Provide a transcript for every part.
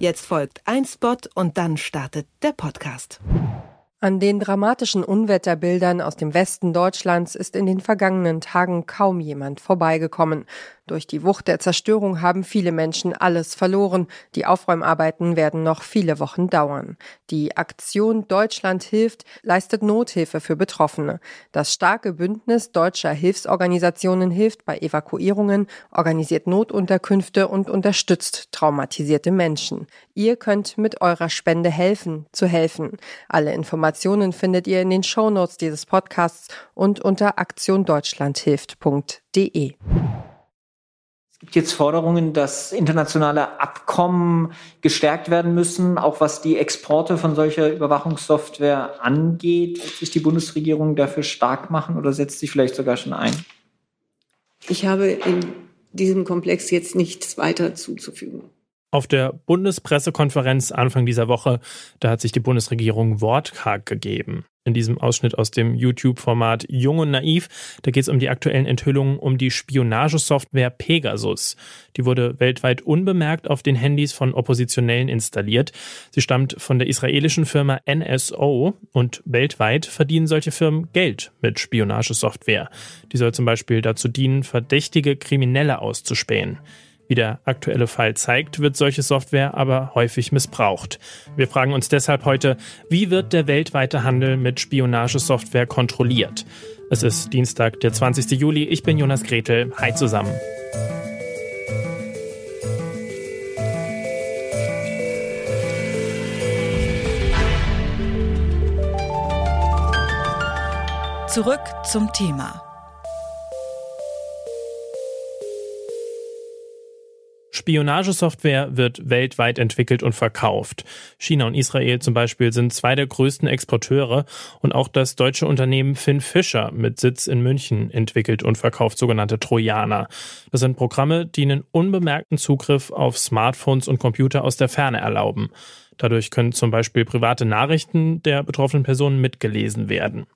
Jetzt folgt ein Spot und dann startet der Podcast. An den dramatischen Unwetterbildern aus dem Westen Deutschlands ist in den vergangenen Tagen kaum jemand vorbeigekommen. Durch die Wucht der Zerstörung haben viele Menschen alles verloren. Die Aufräumarbeiten werden noch viele Wochen dauern. Die Aktion Deutschland hilft leistet Nothilfe für Betroffene. Das starke Bündnis deutscher Hilfsorganisationen hilft bei Evakuierungen, organisiert Notunterkünfte und unterstützt traumatisierte Menschen. Ihr könnt mit eurer Spende helfen, zu helfen. Alle Informationen findet ihr in den Shownotes dieses Podcasts und unter aktiondeutschlandhilft.de. Es gibt jetzt Forderungen, dass internationale Abkommen gestärkt werden müssen, auch was die Exporte von solcher Überwachungssoftware angeht. Wird sich die Bundesregierung dafür stark machen oder setzt sich vielleicht sogar schon ein? Ich habe in diesem Komplex jetzt nichts weiter zuzufügen. Auf der Bundespressekonferenz Anfang dieser Woche, da hat sich die Bundesregierung wortkarg gegeben. In diesem Ausschnitt aus dem YouTube-Format Jung und Naiv, da geht es um die aktuellen Enthüllungen um die Spionagesoftware Pegasus. Die wurde weltweit unbemerkt auf den Handys von Oppositionellen installiert. Sie stammt von der israelischen Firma NSO und weltweit verdienen solche Firmen Geld mit Spionagesoftware. Die soll zum Beispiel dazu dienen, verdächtige Kriminelle auszuspähen. Wie der aktuelle Fall zeigt, wird solche Software aber häufig missbraucht. Wir fragen uns deshalb heute, wie wird der weltweite Handel mit Spionagesoftware kontrolliert? Es ist Dienstag, der 20. Juli. Ich bin Jonas Gretel. Hi zusammen. Zurück zum Thema. Spionagesoftware wird weltweit entwickelt und verkauft. China und Israel zum Beispiel sind zwei der größten Exporteure und auch das deutsche Unternehmen Finn Fischer mit Sitz in München entwickelt und verkauft sogenannte Trojaner. Das sind Programme, die einen unbemerkten Zugriff auf Smartphones und Computer aus der Ferne erlauben. Dadurch können zum Beispiel private Nachrichten der betroffenen Personen mitgelesen werden.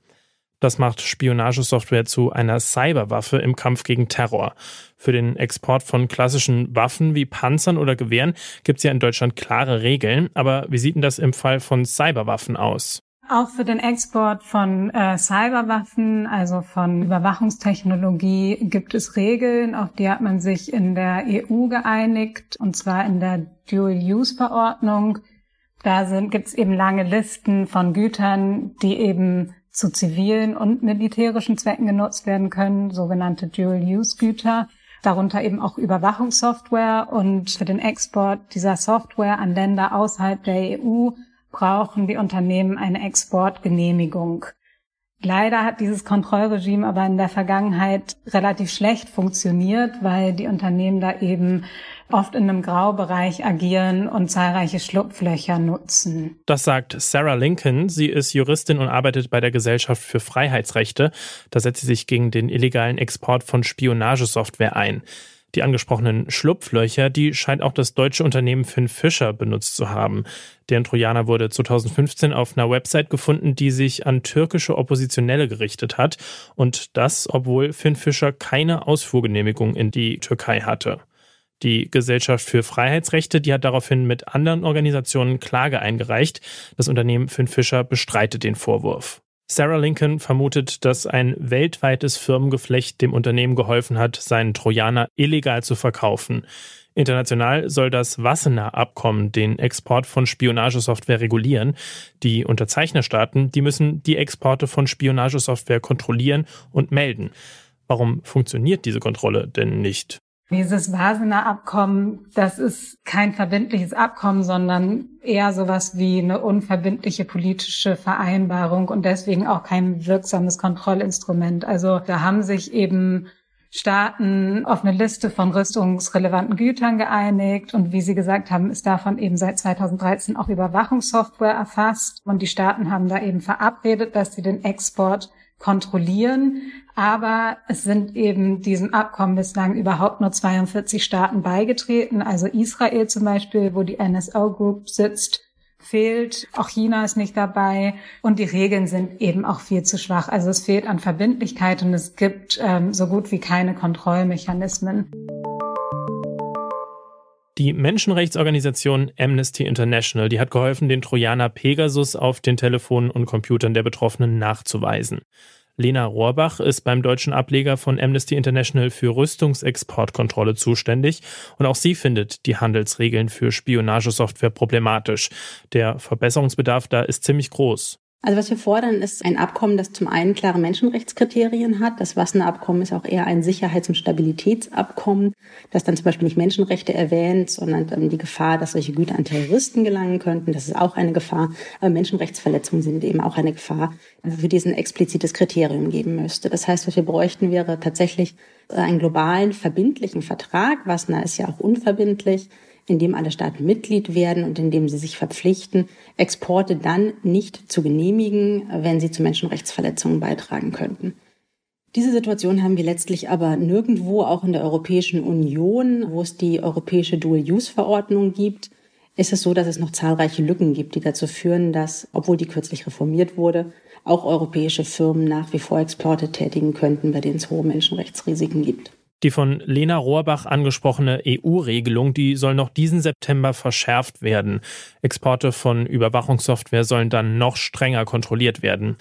Das macht Spionagesoftware zu einer Cyberwaffe im Kampf gegen Terror. Für den Export von klassischen Waffen wie Panzern oder Gewehren gibt es ja in Deutschland klare Regeln. Aber wie sieht denn das im Fall von Cyberwaffen aus? Auch für den Export von äh, Cyberwaffen, also von Überwachungstechnologie, gibt es Regeln, auf die hat man sich in der EU geeinigt, und zwar in der Dual-Use-Verordnung. Da gibt es eben lange Listen von Gütern, die eben zu zivilen und militärischen Zwecken genutzt werden können, sogenannte Dual-Use-Güter, darunter eben auch Überwachungssoftware und für den Export dieser Software an Länder außerhalb der EU brauchen die Unternehmen eine Exportgenehmigung. Leider hat dieses Kontrollregime aber in der Vergangenheit relativ schlecht funktioniert, weil die Unternehmen da eben oft in einem Graubereich agieren und zahlreiche Schlupflöcher nutzen. Das sagt Sarah Lincoln. Sie ist Juristin und arbeitet bei der Gesellschaft für Freiheitsrechte. Da setzt sie sich gegen den illegalen Export von Spionagesoftware ein. Die angesprochenen Schlupflöcher, die scheint auch das deutsche Unternehmen Finn Fischer benutzt zu haben. Deren Trojaner wurde 2015 auf einer Website gefunden, die sich an türkische Oppositionelle gerichtet hat. Und das, obwohl Finn Fischer keine Ausfuhrgenehmigung in die Türkei hatte. Die Gesellschaft für Freiheitsrechte, die hat daraufhin mit anderen Organisationen Klage eingereicht. Das Unternehmen Finn Fischer bestreitet den Vorwurf. Sarah Lincoln vermutet, dass ein weltweites Firmengeflecht dem Unternehmen geholfen hat, seinen Trojaner illegal zu verkaufen. International soll das Wassenaar-Abkommen den Export von Spionagesoftware regulieren. Die Unterzeichnerstaaten, die müssen die Exporte von Spionagesoftware kontrollieren und melden. Warum funktioniert diese Kontrolle denn nicht? Dieses Vasener Abkommen, das ist kein verbindliches Abkommen, sondern eher sowas wie eine unverbindliche politische Vereinbarung und deswegen auch kein wirksames Kontrollinstrument. Also da haben sich eben Staaten auf eine Liste von rüstungsrelevanten Gütern geeinigt und wie Sie gesagt haben, ist davon eben seit 2013 auch Überwachungssoftware erfasst und die Staaten haben da eben verabredet, dass sie den Export kontrollieren. Aber es sind eben diesem Abkommen bislang überhaupt nur 42 Staaten beigetreten. Also Israel zum Beispiel, wo die NSO Group sitzt, fehlt. Auch China ist nicht dabei. Und die Regeln sind eben auch viel zu schwach. Also es fehlt an Verbindlichkeit und es gibt ähm, so gut wie keine Kontrollmechanismen. Die Menschenrechtsorganisation Amnesty International, die hat geholfen, den Trojaner Pegasus auf den Telefonen und Computern der Betroffenen nachzuweisen. Lena Rohrbach ist beim deutschen Ableger von Amnesty International für Rüstungsexportkontrolle zuständig und auch sie findet die Handelsregeln für Spionagesoftware problematisch. Der Verbesserungsbedarf da ist ziemlich groß. Also was wir fordern, ist ein Abkommen, das zum einen klare Menschenrechtskriterien hat. Das Wassener-Abkommen ist auch eher ein Sicherheits- und Stabilitätsabkommen, das dann zum Beispiel nicht Menschenrechte erwähnt, sondern die Gefahr, dass solche Güter an Terroristen gelangen könnten. Das ist auch eine Gefahr. Aber Menschenrechtsverletzungen sind eben auch eine Gefahr, für die es ein explizites Kriterium geben müsste. Das heißt, was wir bräuchten, wäre tatsächlich einen globalen, verbindlichen Vertrag. Wassener ist ja auch unverbindlich in dem alle Staaten Mitglied werden und in dem sie sich verpflichten, Exporte dann nicht zu genehmigen, wenn sie zu Menschenrechtsverletzungen beitragen könnten. Diese Situation haben wir letztlich aber nirgendwo, auch in der Europäischen Union, wo es die europäische Dual-Use-Verordnung gibt, ist es so, dass es noch zahlreiche Lücken gibt, die dazu führen, dass, obwohl die kürzlich reformiert wurde, auch europäische Firmen nach wie vor Exporte tätigen könnten, bei denen es hohe Menschenrechtsrisiken gibt. Die von Lena Rohrbach angesprochene EU-Regelung, die soll noch diesen September verschärft werden. Exporte von Überwachungssoftware sollen dann noch strenger kontrolliert werden.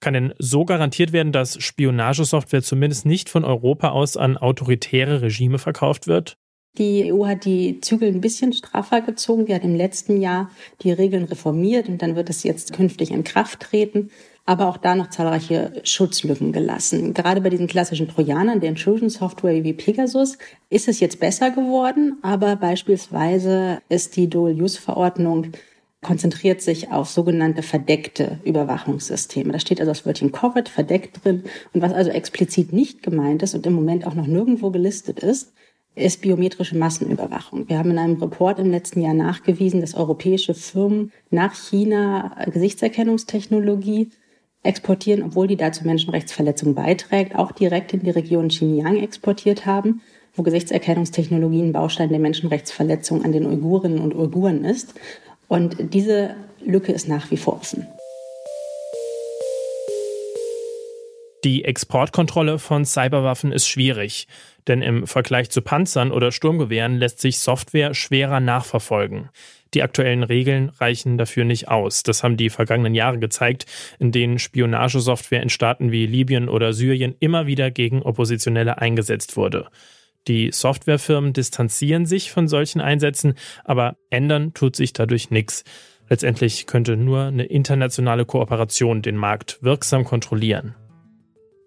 Kann denn so garantiert werden, dass Spionagesoftware zumindest nicht von Europa aus an autoritäre Regime verkauft wird? Die EU hat die Zügel ein bisschen straffer gezogen. Die hat im letzten Jahr die Regeln reformiert und dann wird es jetzt künftig in Kraft treten aber auch da noch zahlreiche Schutzlücken gelassen. Gerade bei diesen klassischen Trojanern, der Intrusion-Software wie Pegasus, ist es jetzt besser geworden, aber beispielsweise ist die Dual-Use-Verordnung konzentriert sich auf sogenannte verdeckte Überwachungssysteme. Da steht also das Wörtchen covered, verdeckt drin. Und was also explizit nicht gemeint ist und im Moment auch noch nirgendwo gelistet ist, ist biometrische Massenüberwachung. Wir haben in einem Report im letzten Jahr nachgewiesen, dass europäische Firmen nach China Gesichtserkennungstechnologie exportieren, obwohl die dazu Menschenrechtsverletzungen beiträgt, auch direkt in die Region Xinjiang exportiert haben, wo Gesichtserkennungstechnologie ein Baustein der Menschenrechtsverletzung an den Uigurinnen und Uiguren ist. Und diese Lücke ist nach wie vor offen. Die Exportkontrolle von Cyberwaffen ist schwierig, denn im Vergleich zu Panzern oder Sturmgewehren lässt sich Software schwerer nachverfolgen. Die aktuellen Regeln reichen dafür nicht aus. Das haben die vergangenen Jahre gezeigt, in denen Spionagesoftware in Staaten wie Libyen oder Syrien immer wieder gegen Oppositionelle eingesetzt wurde. Die Softwarefirmen distanzieren sich von solchen Einsätzen, aber ändern tut sich dadurch nichts. Letztendlich könnte nur eine internationale Kooperation den Markt wirksam kontrollieren.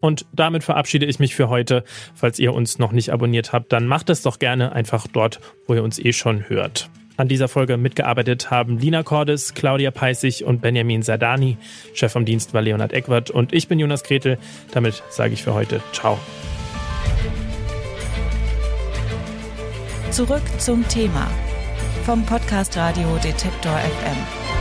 Und damit verabschiede ich mich für heute. Falls ihr uns noch nicht abonniert habt, dann macht es doch gerne einfach dort, wo ihr uns eh schon hört. An dieser Folge mitgearbeitet haben Lina Cordes, Claudia Peissig und Benjamin Sadani. Chef vom Dienst war Leonhard Eckwart und ich bin Jonas Gretel. Damit sage ich für heute Ciao. Zurück zum Thema vom Podcast Radio Detektor FM.